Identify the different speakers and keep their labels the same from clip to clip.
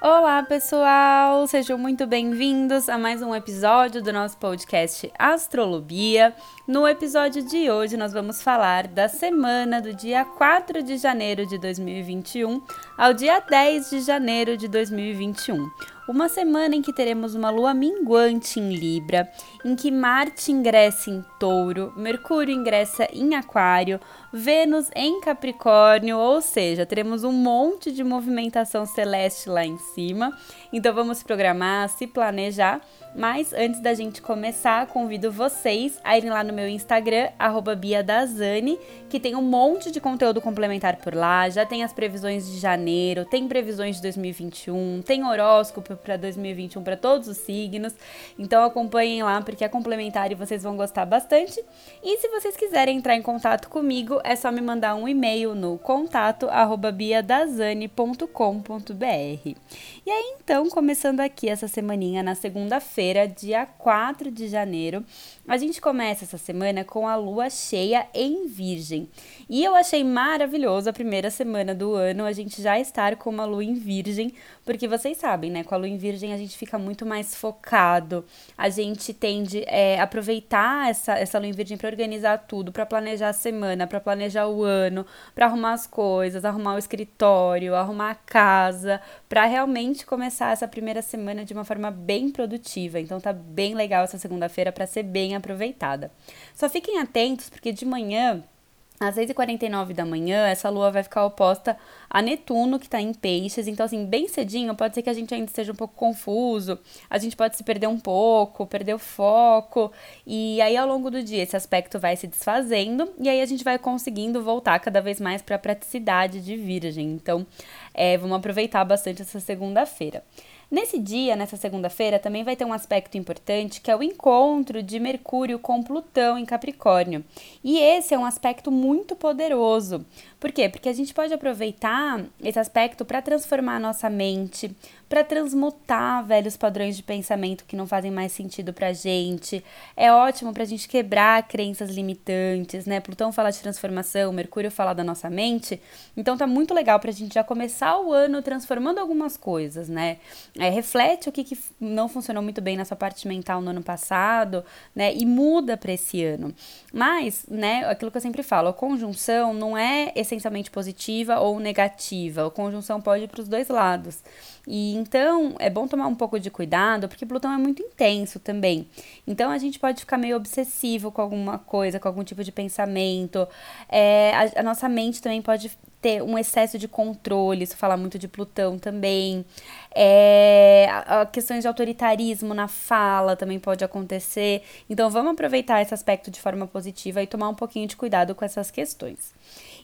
Speaker 1: Olá, pessoal! Sejam muito bem-vindos a mais um episódio do nosso podcast Astrolobia. No episódio de hoje, nós vamos falar da semana do dia 4 de janeiro de 2021 ao dia 10 de janeiro de 2021 uma semana em que teremos uma lua minguante em Libra, em que Marte ingressa em Touro, Mercúrio ingressa em Aquário, Vênus em Capricórnio, ou seja, teremos um monte de movimentação celeste lá em cima. Então vamos programar, se planejar. Mas antes da gente começar, convido vocês a irem lá no meu Instagram, BiaDazani, que tem um monte de conteúdo complementar por lá. Já tem as previsões de janeiro, tem previsões de 2021, tem horóscopo para 2021 para todos os signos. Então acompanhem lá porque é complementar e vocês vão gostar bastante. E se vocês quiserem entrar em contato comigo, é só me mandar um e-mail no contato@biadazani.com.br. E aí então, começando aqui essa semaninha na segunda-feira, dia 4 de janeiro, a gente começa essa semana com a lua cheia em Virgem. E eu achei maravilhoso a primeira semana do ano a gente já estar com uma lua em Virgem, porque vocês sabem, né? Com a lua em Virgem a gente fica muito mais focado, a gente tende é, a aproveitar essa, essa lua em Virgem para organizar tudo, para planejar a semana, para planejar o ano, para arrumar as coisas, arrumar o escritório, arrumar a casa, para realmente começar essa primeira semana de uma forma bem produtiva. Então tá bem legal essa segunda-feira para ser bem aproveitada. Só fiquem atentos, porque de manhã às 6h49 da manhã, essa lua vai ficar oposta a Netuno, que está em peixes. Então, assim, bem cedinho, pode ser que a gente ainda esteja um pouco confuso, a gente pode se perder um pouco, perder o foco. E aí, ao longo do dia, esse aspecto vai se desfazendo e aí a gente vai conseguindo voltar cada vez mais para a praticidade de Virgem. Então, é, vamos aproveitar bastante essa segunda-feira. Nesse dia, nessa segunda-feira, também vai ter um aspecto importante que é o encontro de Mercúrio com Plutão em Capricórnio. E esse é um aspecto muito poderoso. Por quê? Porque a gente pode aproveitar esse aspecto para transformar a nossa mente, para transmutar velhos padrões de pensamento que não fazem mais sentido pra gente. É ótimo pra gente quebrar crenças limitantes, né? Plutão fala de transformação, Mercúrio fala da nossa mente. Então tá muito legal pra gente já começar o ano transformando algumas coisas, né? É, reflete o que, que não funcionou muito bem na sua parte mental no ano passado, né? E muda para esse ano. Mas, né, aquilo que eu sempre falo, a conjunção não é essencialmente positiva ou negativa. A conjunção pode ir para os dois lados. E então é bom tomar um pouco de cuidado, porque Plutão é muito intenso também. Então a gente pode ficar meio obsessivo com alguma coisa, com algum tipo de pensamento. É, a, a nossa mente também pode ter um excesso de controle, isso fala muito de Plutão também. É, a, a questões de autoritarismo na fala também pode acontecer. Então vamos aproveitar esse aspecto de forma positiva e tomar um pouquinho de cuidado com essas questões.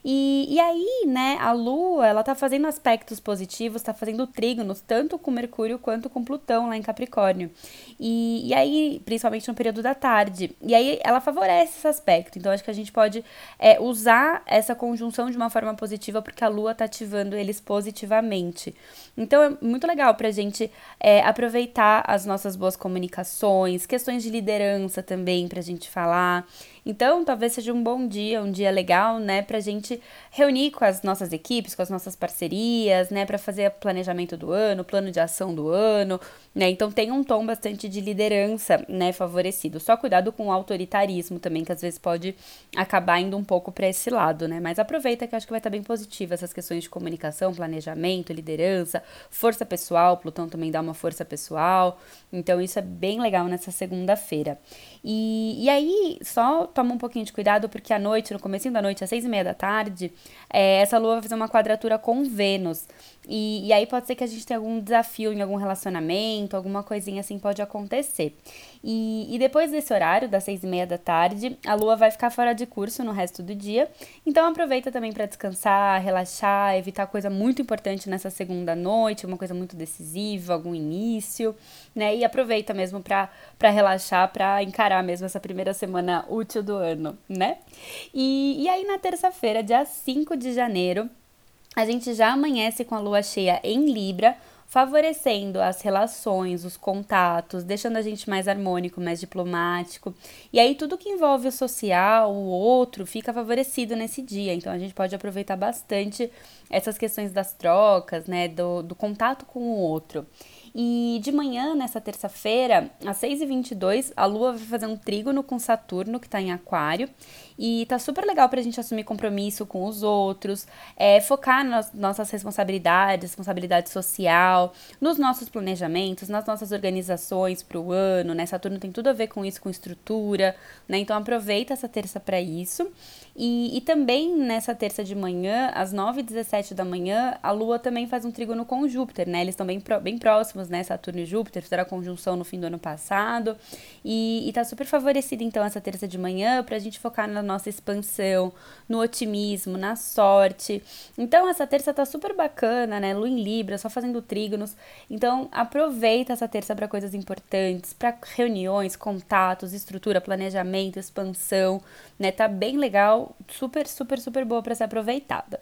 Speaker 1: E, e aí, né, a Lua, ela tá fazendo aspectos positivos, tá fazendo trígonos, tanto com Mercúrio quanto com Plutão lá em Capricórnio. E, e aí, principalmente no período da tarde. E aí, ela favorece esse aspecto. Então, acho que a gente pode é, usar essa conjunção de uma forma positiva, porque a Lua tá ativando eles positivamente. Então, é muito legal pra gente é, aproveitar as nossas boas comunicações, questões de liderança também pra gente falar. Então, talvez seja um bom dia, um dia legal, né, pra gente reunir com as nossas equipes, com as nossas parcerias, né, para fazer planejamento do ano, plano de ação do ano, né? Então tem um tom bastante de liderança, né, favorecido. Só cuidado com o autoritarismo também, que às vezes pode acabar indo um pouco para esse lado, né? Mas aproveita que eu acho que vai estar bem positivo essas questões de comunicação, planejamento, liderança, força pessoal, Plutão também dá uma força pessoal. Então isso é bem legal nessa segunda-feira. E, e aí, só toma um pouquinho de cuidado, porque à noite, no começo da noite, às seis e meia da tarde, é, essa lua vai fazer uma quadratura com Vênus. E, e aí pode ser que a gente tenha algum desafio em algum relacionamento, alguma coisinha assim pode acontecer. E, e depois desse horário, das seis e meia da tarde, a lua vai ficar fora de curso no resto do dia. Então aproveita também para descansar, relaxar, evitar coisa muito importante nessa segunda noite, uma coisa muito decisiva, algum início, né? E aproveita mesmo para relaxar, para encarar mesmo essa primeira semana útil do ano, né? E, e aí na terça-feira, dia 5 de janeiro, a gente já amanhece com a lua cheia em Libra, favorecendo as relações, os contatos, deixando a gente mais harmônico, mais diplomático. E aí tudo que envolve o social, o outro, fica favorecido nesse dia. Então a gente pode aproveitar bastante essas questões das trocas, né, do, do contato com o outro. E de manhã, nessa terça-feira, às 6h22, a Lua vai fazer um trígono com Saturno, que está em Aquário. E tá super legal para a gente assumir compromisso com os outros, é, focar nas nossas responsabilidades, responsabilidade social, nos nossos planejamentos, nas nossas organizações para o ano, né? Saturno tem tudo a ver com isso, com estrutura, né? Então aproveita essa terça para isso. E, e também nessa terça de manhã, às 9h17 da manhã, a Lua também faz um trígono com Júpiter, né? Eles estão bem, bem próximos, né? Saturno e Júpiter, fizeram a conjunção no fim do ano passado. E, e tá super favorecida, então, essa terça de manhã para a gente focar na nossa expansão, no otimismo, na sorte. Então, essa terça tá super bacana, né? Lua em Libra, só fazendo trígonos. Então, aproveita essa terça para coisas importantes, para reuniões, contatos, estrutura, planejamento, expansão, né? Tá bem legal, super, super, super boa para ser aproveitada.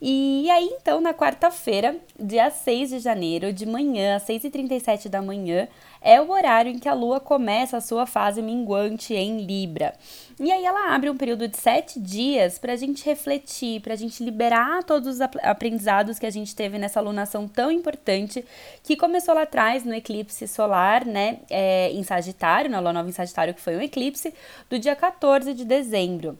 Speaker 1: E aí, então, na quarta-feira, dia 6 de janeiro, de manhã, às 6h37 da manhã, é o horário em que a Lua começa a sua fase minguante em Libra. E aí ela abre um período de sete dias para a gente refletir, para a gente liberar todos os aprendizados que a gente teve nessa alunação tão importante, que começou lá atrás no eclipse solar, né, é, em Sagitário, na Lua Nova em Sagitário, que foi um eclipse, do dia 14 de dezembro.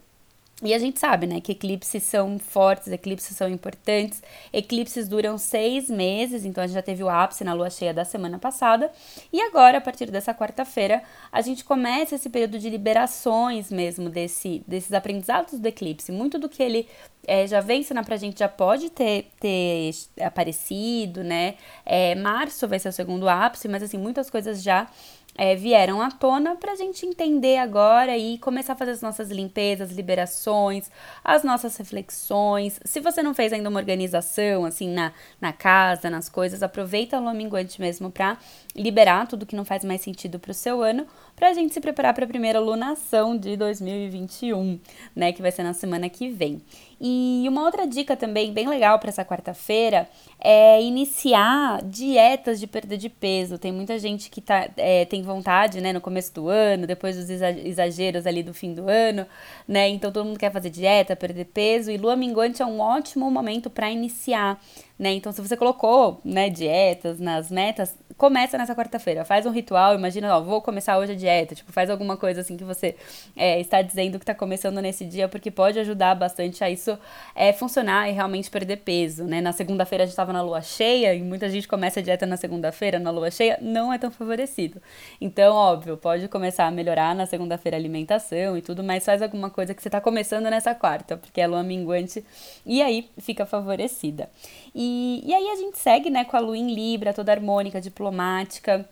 Speaker 1: E a gente sabe, né, que eclipses são fortes, eclipses são importantes. Eclipses duram seis meses, então a gente já teve o ápice na lua cheia da semana passada. E agora, a partir dessa quarta-feira, a gente começa esse período de liberações mesmo desse, desses aprendizados do eclipse. Muito do que ele é, já vem ensinando pra gente já pode ter, ter aparecido, né? É, março vai ser o segundo ápice, mas assim, muitas coisas já é, vieram à tona para a gente entender agora e começar a fazer as nossas limpezas, liberações, as nossas reflexões. Se você não fez ainda uma organização assim na, na casa, nas coisas, aproveita o lua minguante mesmo para liberar tudo que não faz mais sentido para o seu ano, para a gente se preparar para a primeira lunação de 2021, né, que vai ser na semana que vem. E uma outra dica também bem legal para essa quarta-feira é iniciar dietas de perda de peso. Tem muita gente que tá, é, tem vontade, né, no começo do ano, depois dos exageros ali do fim do ano, né? Então todo mundo quer fazer dieta, perder peso e lua minguante é um ótimo momento para iniciar né? Então, se você colocou, né, dietas nas metas, começa nessa quarta-feira, faz um ritual, imagina, ó, vou começar hoje a dieta, tipo, faz alguma coisa assim que você é, está dizendo que está começando nesse dia, porque pode ajudar bastante a isso é, funcionar e realmente perder peso, né? Na segunda-feira a gente estava na lua cheia e muita gente começa a dieta na segunda-feira, na lua cheia, não é tão favorecido. Então, óbvio, pode começar a melhorar na segunda-feira a alimentação e tudo, mas faz alguma coisa que você está começando nessa quarta, porque é lua minguante e aí fica favorecida. E, e aí a gente segue, né, com a lua em Libra, toda harmônica, diplomática.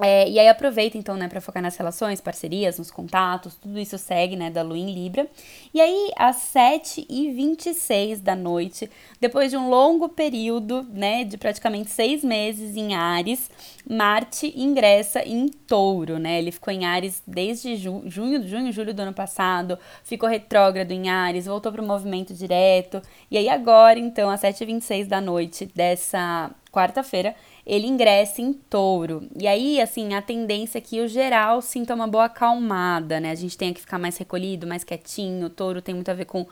Speaker 1: É, e aí aproveita então, né, para focar nas relações, parcerias, nos contatos, tudo isso segue, né, da lua em Libra. E aí, às 7h26 da noite, depois de um longo período, né, de praticamente seis meses em Ares, Marte ingressa em Touro, né? Ele ficou em Ares desde ju junho, junho, julho do ano passado, ficou retrógrado em Ares, voltou para o movimento direto. E aí agora, então, às 7h26 da noite dessa quarta-feira, ele ingressa em touro. E aí, assim, a tendência é que o geral sinta uma boa acalmada, né? A gente tem que ficar mais recolhido, mais quietinho. O touro tem muito a ver com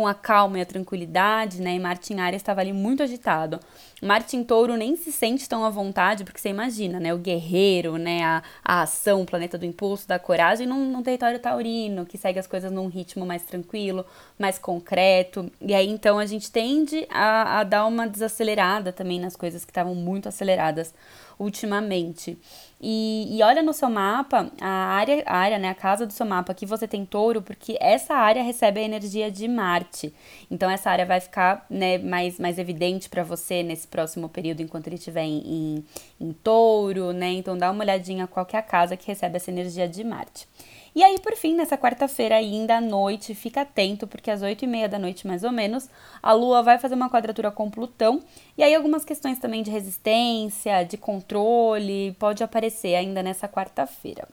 Speaker 1: com a calma e a tranquilidade, né? E Martin Arias estava ali muito agitado. Martin Touro nem se sente tão à vontade, porque você imagina, né? O guerreiro, né? A, a ação, o planeta do impulso, da coragem, num, num território taurino, que segue as coisas num ritmo mais tranquilo, mais concreto. E aí, então, a gente tende a, a dar uma desacelerada também nas coisas que estavam muito aceleradas ultimamente. E, e olha no seu mapa, a área, a área, né, a casa do seu mapa que você tem touro, porque essa área recebe a energia de Marte. Então essa área vai ficar né, mais, mais evidente para você nesse próximo período, enquanto ele estiver em, em, em touro, né? Então dá uma olhadinha qual que é a casa que recebe essa energia de Marte. E aí, por fim, nessa quarta-feira ainda à noite, fica atento, porque às oito e meia da noite, mais ou menos, a Lua vai fazer uma quadratura com Plutão. E aí algumas questões também de resistência, de controle, pode aparecer ainda nessa quarta-feira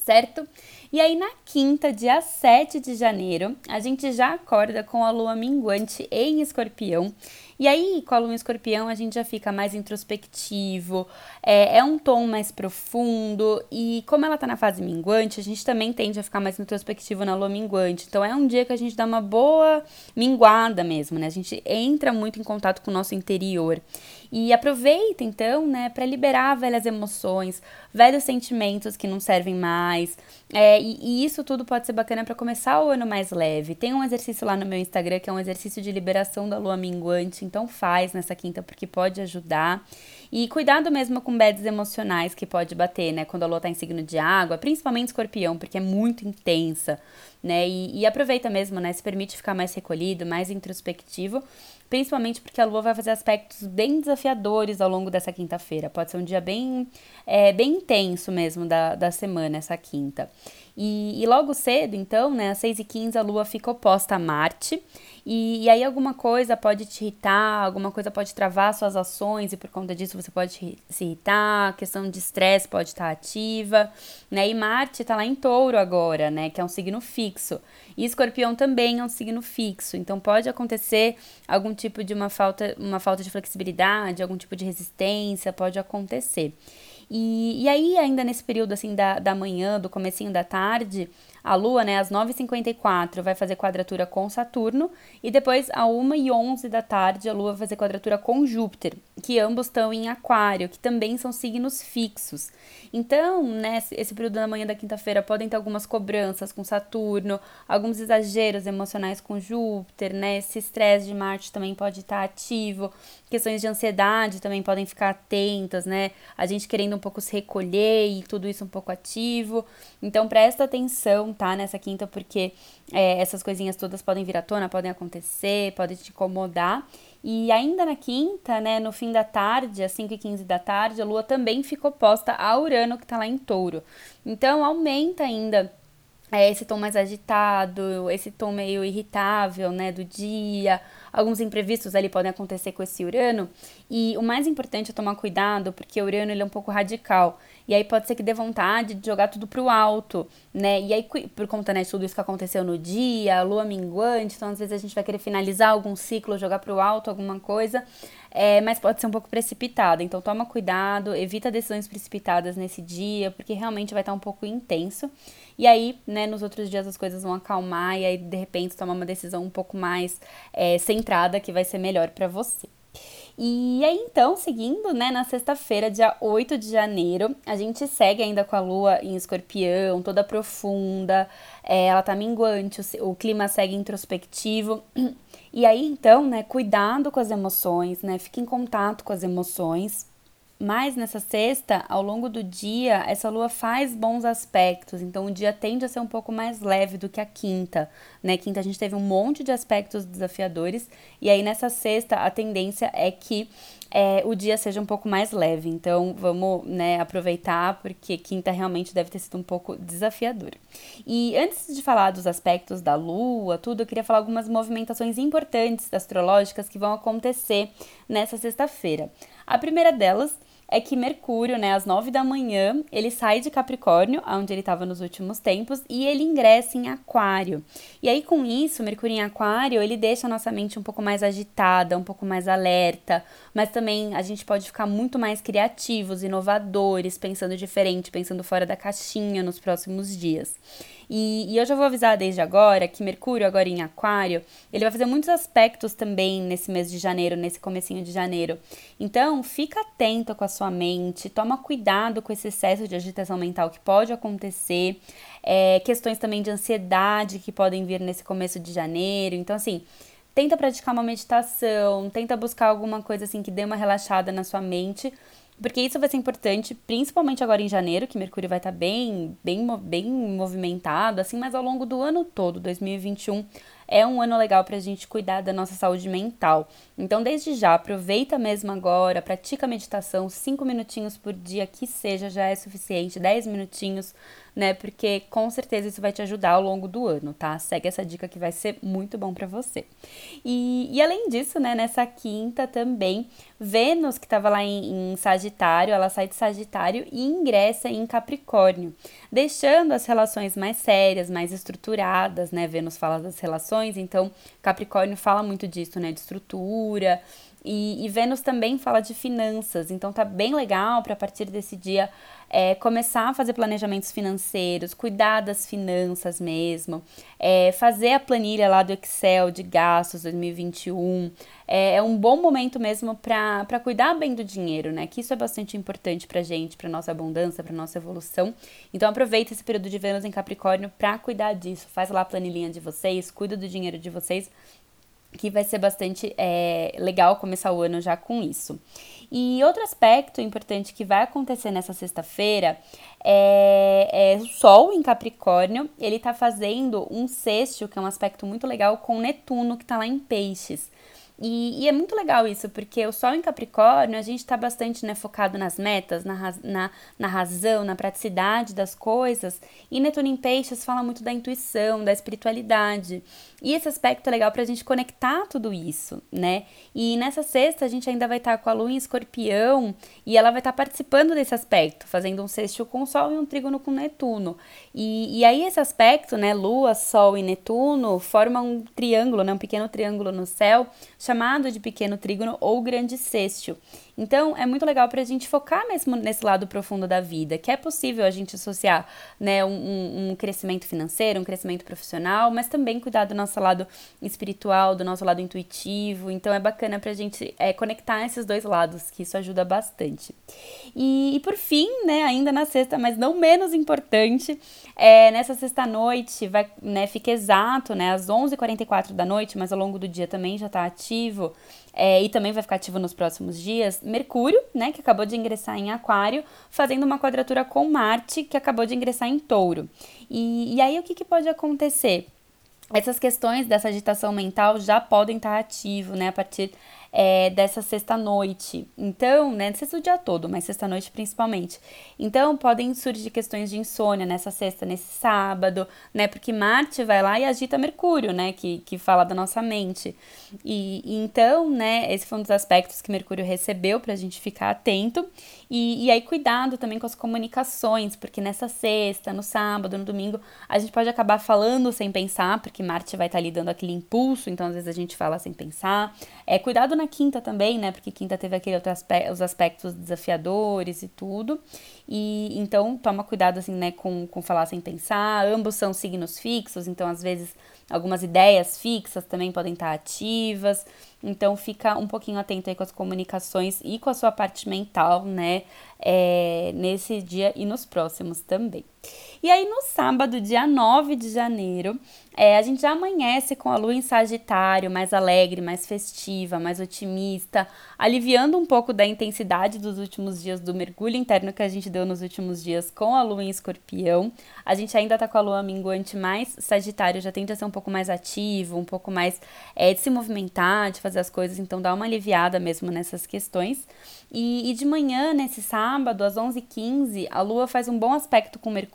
Speaker 1: certo? E aí, na quinta, dia 7 de janeiro, a gente já acorda com a lua minguante em escorpião. E aí, com a lua em escorpião, a gente já fica mais introspectivo, é, é um tom mais profundo. E como ela tá na fase minguante, a gente também tende a ficar mais introspectivo na lua minguante. Então, é um dia que a gente dá uma boa minguada mesmo, né? A gente entra muito em contato com o nosso interior. E aproveita então, né, para liberar velhas emoções, velhos sentimentos que não servem mais. É, e, e, isso tudo pode ser bacana para começar o ano mais leve. Tem um exercício lá no meu Instagram que é um exercício de liberação da lua minguante, então faz nessa quinta porque pode ajudar. E cuidado mesmo com bads emocionais que pode bater, né? Quando a lua tá em signo de água, principalmente escorpião, porque é muito intensa, né? E, e aproveita mesmo, né? Se permite ficar mais recolhido, mais introspectivo, principalmente porque a lua vai fazer aspectos bem desafiadores ao longo dessa quinta-feira. Pode ser um dia bem, é, bem intenso mesmo da, da semana, essa quinta. E, e logo cedo, então, né, às 6h15, a lua fica oposta a Marte. E, e, aí alguma coisa pode te irritar, alguma coisa pode travar suas ações e por conta disso você pode se irritar, a questão de estresse pode estar ativa, né? E Marte está lá em touro agora, né? Que é um signo fixo. E escorpião também é um signo fixo. Então pode acontecer algum tipo de uma falta, uma falta de flexibilidade, algum tipo de resistência, pode acontecer. E, e aí, ainda nesse período assim da, da manhã, do comecinho da tarde, a Lua, né, às 9h54, vai fazer quadratura com Saturno, e depois, às 1h11 da tarde, a Lua vai fazer quadratura com Júpiter, que ambos estão em Aquário, que também são signos fixos. Então, né, esse período da manhã da quinta-feira podem ter algumas cobranças com Saturno, alguns exageros emocionais com Júpiter, né, esse estresse de Marte também pode estar ativo, questões de ansiedade também podem ficar atentas, né, a gente querendo um pouco se recolher e tudo isso um pouco ativo. Então, presta atenção tá nessa quinta, porque é, essas coisinhas todas podem vir à tona, podem acontecer, podem te incomodar. E ainda na quinta, né, no fim da tarde, às 5 e 15 da tarde, a lua também ficou posta a Urano, que tá lá em touro. Então, aumenta ainda é esse tom mais agitado, esse tom meio irritável, né, do dia. Alguns imprevistos ali podem acontecer com esse Urano. E o mais importante é tomar cuidado, porque o Urano ele é um pouco radical. E aí pode ser que dê vontade de jogar tudo pro alto, né? E aí, por conta né, de tudo isso que aconteceu no dia, lua minguante, então às vezes a gente vai querer finalizar algum ciclo, jogar pro alto alguma coisa, é, mas pode ser um pouco precipitada. Então toma cuidado, evita decisões precipitadas nesse dia, porque realmente vai estar um pouco intenso. E aí, né, nos outros dias as coisas vão acalmar e aí de repente tomar uma decisão um pouco mais é, centrada que vai ser melhor para você. E aí, então, seguindo, né, na sexta-feira, dia 8 de janeiro, a gente segue ainda com a lua em escorpião, toda profunda, é, ela tá minguante, o, o clima segue introspectivo. E aí, então, né, cuidado com as emoções, né, fique em contato com as emoções, mas nessa sexta, ao longo do dia, essa lua faz bons aspectos, então o dia tende a ser um pouco mais leve do que a quinta, né? Quinta a gente teve um monte de aspectos desafiadores, e aí nessa sexta a tendência é que é, o dia seja um pouco mais leve. Então vamos né, aproveitar, porque quinta realmente deve ter sido um pouco desafiadora. E antes de falar dos aspectos da lua, tudo, eu queria falar algumas movimentações importantes astrológicas que vão acontecer nessa sexta-feira. A primeira delas é que Mercúrio, né, às 9 da manhã, ele sai de Capricórnio, onde ele estava nos últimos tempos, e ele ingressa em Aquário. E aí, com isso, Mercúrio em Aquário, ele deixa a nossa mente um pouco mais agitada, um pouco mais alerta, mas também a gente pode ficar muito mais criativos, inovadores, pensando diferente, pensando fora da caixinha nos próximos dias. E, e eu já vou avisar desde agora que Mercúrio, agora em Aquário, ele vai fazer muitos aspectos também nesse mês de janeiro, nesse comecinho de janeiro. Então, fica atento com a sua mente, toma cuidado com esse excesso de agitação mental que pode acontecer, é, questões também de ansiedade que podem vir nesse começo de janeiro. Então, assim, tenta praticar uma meditação, tenta buscar alguma coisa assim que dê uma relaxada na sua mente, porque isso vai ser importante, principalmente agora em janeiro, que Mercúrio vai estar tá bem, bem, bem movimentado, assim, mas ao longo do ano todo, 2021, é um ano legal para a gente cuidar da nossa saúde mental. Então, desde já, aproveita mesmo agora, pratica meditação, cinco minutinhos por dia, que seja, já é suficiente, 10 minutinhos né? Porque com certeza isso vai te ajudar ao longo do ano, tá? Segue essa dica que vai ser muito bom para você. E, e além disso, né, nessa quinta também, Vênus, que estava lá em, em Sagitário, ela sai de Sagitário e ingressa em Capricórnio, deixando as relações mais sérias, mais estruturadas, né? Vênus fala das relações, então Capricórnio fala muito disso, né? De estrutura. E, e Vênus também fala de finanças, então tá bem legal para a partir desse dia é, começar a fazer planejamentos financeiros, cuidar das finanças mesmo, é, fazer a planilha lá do Excel de gastos 2021. É, é um bom momento mesmo para cuidar bem do dinheiro, né? Que isso é bastante importante para gente, para nossa abundância, para nossa evolução. Então aproveita esse período de Vênus em Capricórnio para cuidar disso. Faz lá a planilhinha de vocês, cuida do dinheiro de vocês que vai ser bastante é, legal começar o ano já com isso. E outro aspecto importante que vai acontecer nessa sexta-feira é, é, o Sol em Capricórnio. Ele está fazendo um sexto, que é um aspecto muito legal, com Netuno, que está lá em Peixes. E, e, é muito legal isso, porque o Sol em Capricórnio, a gente está bastante né, focado nas metas, na, na, na razão, na praticidade das coisas. E Netuno em Peixes fala muito da intuição, da espiritualidade. E esse aspecto é legal para a gente conectar tudo isso, né? E nessa sexta a gente ainda vai estar tá com a Lua em Escorpião e ela vai estar tá participando desse aspecto, fazendo um sexto com o Sol e um trígono com Netuno. E, e aí esse aspecto, né, Lua, Sol e Netuno, forma um triângulo, né, um pequeno triângulo no céu, chamado de pequeno trígono ou grande sexto. Então, é muito legal para a gente focar mesmo nesse lado profundo da vida, que é possível a gente associar né, um, um crescimento financeiro, um crescimento profissional, mas também cuidar do nosso lado espiritual, do nosso lado intuitivo. Então, é bacana para a gente é, conectar esses dois lados, que isso ajuda bastante. E, e por fim, né, ainda na sexta, mas não menos importante, é, nessa sexta-noite, vai, né, fica exato, né, às 11h44 da noite, mas ao longo do dia também já está ativo, é, e também vai ficar ativo nos próximos dias, Mercúrio, né, que acabou de ingressar em Aquário, fazendo uma quadratura com Marte, que acabou de ingressar em Touro. E, e aí o que, que pode acontecer? Essas questões dessa agitação mental já podem estar ativo, né, a partir é, dessa sexta-noite. Então, né, sexta o dia todo, mas sexta-noite principalmente. Então, podem surgir questões de insônia nessa sexta, nesse sábado, né, porque Marte vai lá e agita Mercúrio, né, que, que fala da nossa mente. E, e então, né, esse foi um dos aspectos que Mercúrio recebeu para a gente ficar atento. E, e aí, cuidado também com as comunicações, porque nessa sexta, no sábado, no domingo, a gente pode acabar falando sem pensar, porque Marte vai estar tá lhe dando aquele impulso, então às vezes a gente fala sem pensar. É, cuidado na quinta também, né? Porque quinta teve aquele outro aspecto, os aspectos desafiadores e tudo. E então toma cuidado assim, né, com, com falar sem pensar. Ambos são signos fixos, então às vezes algumas ideias fixas também podem estar ativas. Então fica um pouquinho atento aí com as comunicações e com a sua parte mental, né? É, nesse dia e nos próximos também. E aí no sábado, dia 9 de janeiro, é, a gente já amanhece com a lua em Sagitário, mais alegre, mais festiva, mais otimista, aliviando um pouco da intensidade dos últimos dias do mergulho interno que a gente deu nos últimos dias com a lua em Escorpião. A gente ainda tá com a lua minguante mais Sagitário, já tende a ser um pouco mais ativo, um pouco mais é, de se movimentar, de fazer as coisas, então dá uma aliviada mesmo nessas questões. E, e de manhã, nesse sábado, às 11h15, a lua faz um bom aspecto com Mercúrio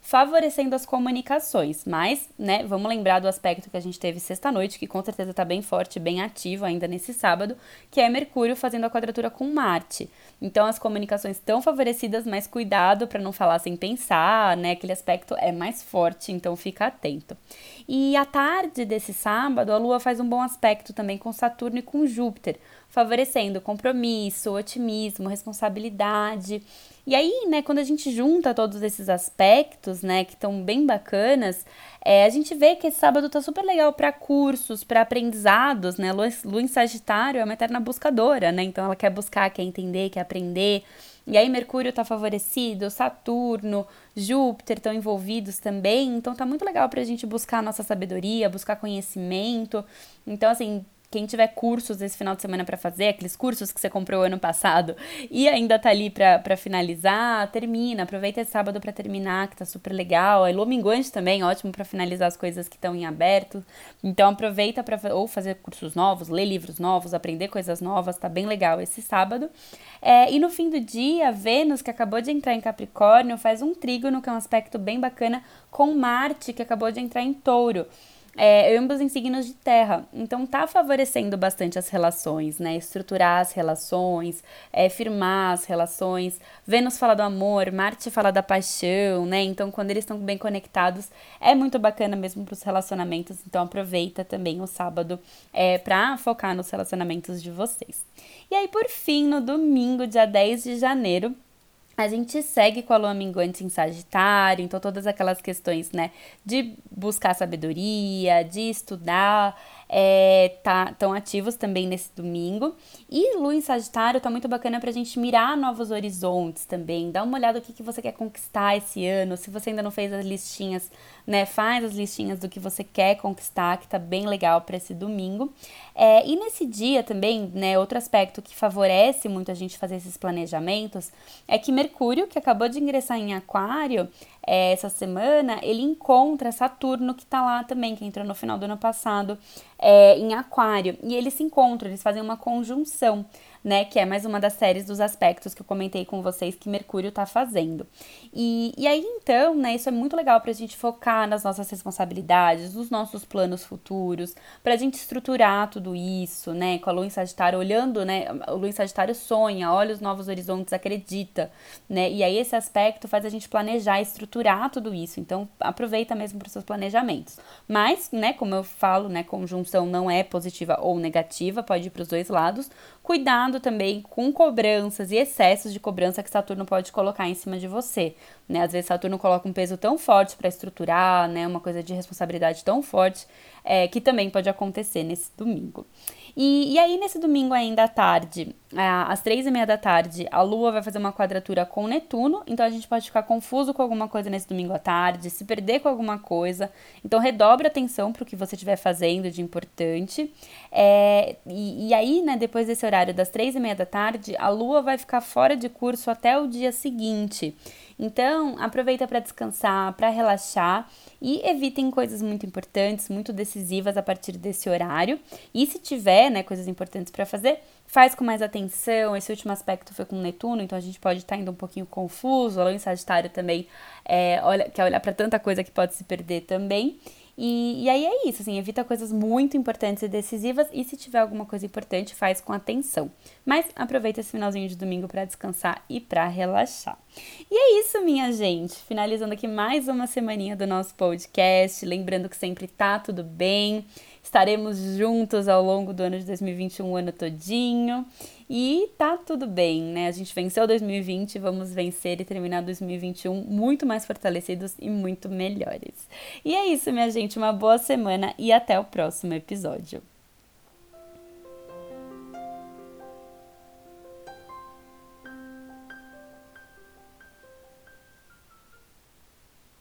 Speaker 1: favorecendo as comunicações. Mas, né, vamos lembrar do aspecto que a gente teve sexta-noite, que com certeza está bem forte, bem ativo ainda nesse sábado, que é Mercúrio fazendo a quadratura com Marte. Então, as comunicações estão favorecidas, mas cuidado para não falar sem pensar, né? Aquele aspecto é mais forte, então fica atento. E à tarde desse sábado, a Lua faz um bom aspecto também com Saturno e com Júpiter, favorecendo compromisso, otimismo, responsabilidade. E aí, né, quando a gente junta todos esses aspectos, né, que estão bem bacanas, é, a gente vê que esse sábado tá super legal para cursos, para aprendizados, né? Lua, Lua em Sagitário é uma eterna buscadora, né? Então ela quer buscar, quer entender, quer aprender. E aí Mercúrio está favorecido, Saturno, Júpiter estão envolvidos também, então tá muito legal para a gente buscar nossa sabedoria, buscar conhecimento. Então, assim, quem tiver cursos esse final de semana para fazer, aqueles cursos que você comprou ano passado e ainda tá ali para finalizar, termina, aproveita esse sábado para terminar, que tá super legal. É Lominguante também, ótimo para finalizar as coisas que estão em aberto. Então aproveita para ou fazer cursos novos, ler livros novos, aprender coisas novas, tá bem legal esse sábado. É, e no fim do dia, Vênus, que acabou de entrar em Capricórnio, faz um trígono, que é um aspecto bem bacana, com Marte, que acabou de entrar em Touro é, ambos em signos de terra. Então tá favorecendo bastante as relações, né? Estruturar as relações, é, firmar as relações. Vênus fala do amor, Marte fala da paixão, né? Então quando eles estão bem conectados, é muito bacana mesmo para os relacionamentos. Então aproveita também o sábado é, para focar nos relacionamentos de vocês. E aí, por fim, no domingo, dia 10 de janeiro, a gente segue com a lua minguante em Sagitário, então todas aquelas questões, né, de buscar sabedoria, de estudar, é, tá, tão ativos também nesse domingo. E Lua em Sagitário tá muito bacana pra gente mirar novos horizontes também. Dá uma olhada no que, que você quer conquistar esse ano. Se você ainda não fez as listinhas, né, faz as listinhas do que você quer conquistar, que tá bem legal para esse domingo. É, e nesse dia também, né, outro aspecto que favorece muito a gente fazer esses planejamentos é que Mercúrio, que acabou de ingressar em Aquário, é, essa semana, ele encontra Saturno, que tá lá também, que entrou no final do ano passado, é, em Aquário. E eles se encontram, eles fazem uma conjunção né? Que é mais uma das séries dos aspectos que eu comentei com vocês que Mercúrio está fazendo. E, e aí, então, né, isso é muito legal para a gente focar nas nossas responsabilidades, nos nossos planos futuros, para a gente estruturar tudo isso, né? Com a Lua em Sagitário, olhando, né? O Lua em Sagitário sonha, olha os novos horizontes, acredita, né? E aí, esse aspecto faz a gente planejar, estruturar tudo isso. Então, aproveita mesmo para os seus planejamentos. Mas, né, como eu falo, né, conjunção não é positiva ou negativa, pode ir para os dois lados. Cuidado também com cobranças e excessos de cobrança que Saturno pode colocar em cima de você. Né? Às vezes Saturno coloca um peso tão forte para estruturar, né? uma coisa de responsabilidade tão forte, é, que também pode acontecer nesse domingo. E, e aí, nesse domingo ainda à tarde, às três e meia da tarde, a Lua vai fazer uma quadratura com Netuno, então a gente pode ficar confuso com alguma coisa nesse domingo à tarde, se perder com alguma coisa. Então, redobre atenção para o que você estiver fazendo de importante. É, e, e, aí, né, depois desse horário das três e meia da tarde, a Lua vai ficar fora de curso até o dia seguinte. Então, aproveita para descansar, para relaxar e evitem coisas muito importantes, muito decisivas a partir desse horário. E se tiver, né, coisas importantes para fazer, faz com mais atenção. Esse último aspecto foi com Netuno, então a gente pode estar tá indo um pouquinho confuso. A Lua em Sagitário também é, olha, quer olhar para tanta coisa que pode se perder também. E, e aí é isso, assim, evita coisas muito importantes e decisivas e se tiver alguma coisa importante, faz com atenção. Mas aproveita esse finalzinho de domingo para descansar e para relaxar. E é isso, minha gente. Finalizando aqui mais uma semaninha do nosso podcast, lembrando que sempre tá tudo bem. Estaremos juntos ao longo do ano de 2021, o ano todinho. E tá tudo bem, né? A gente venceu 2020, vamos vencer e terminar 2021 muito mais fortalecidos e muito melhores. E é isso, minha gente. Uma boa semana e até o próximo episódio.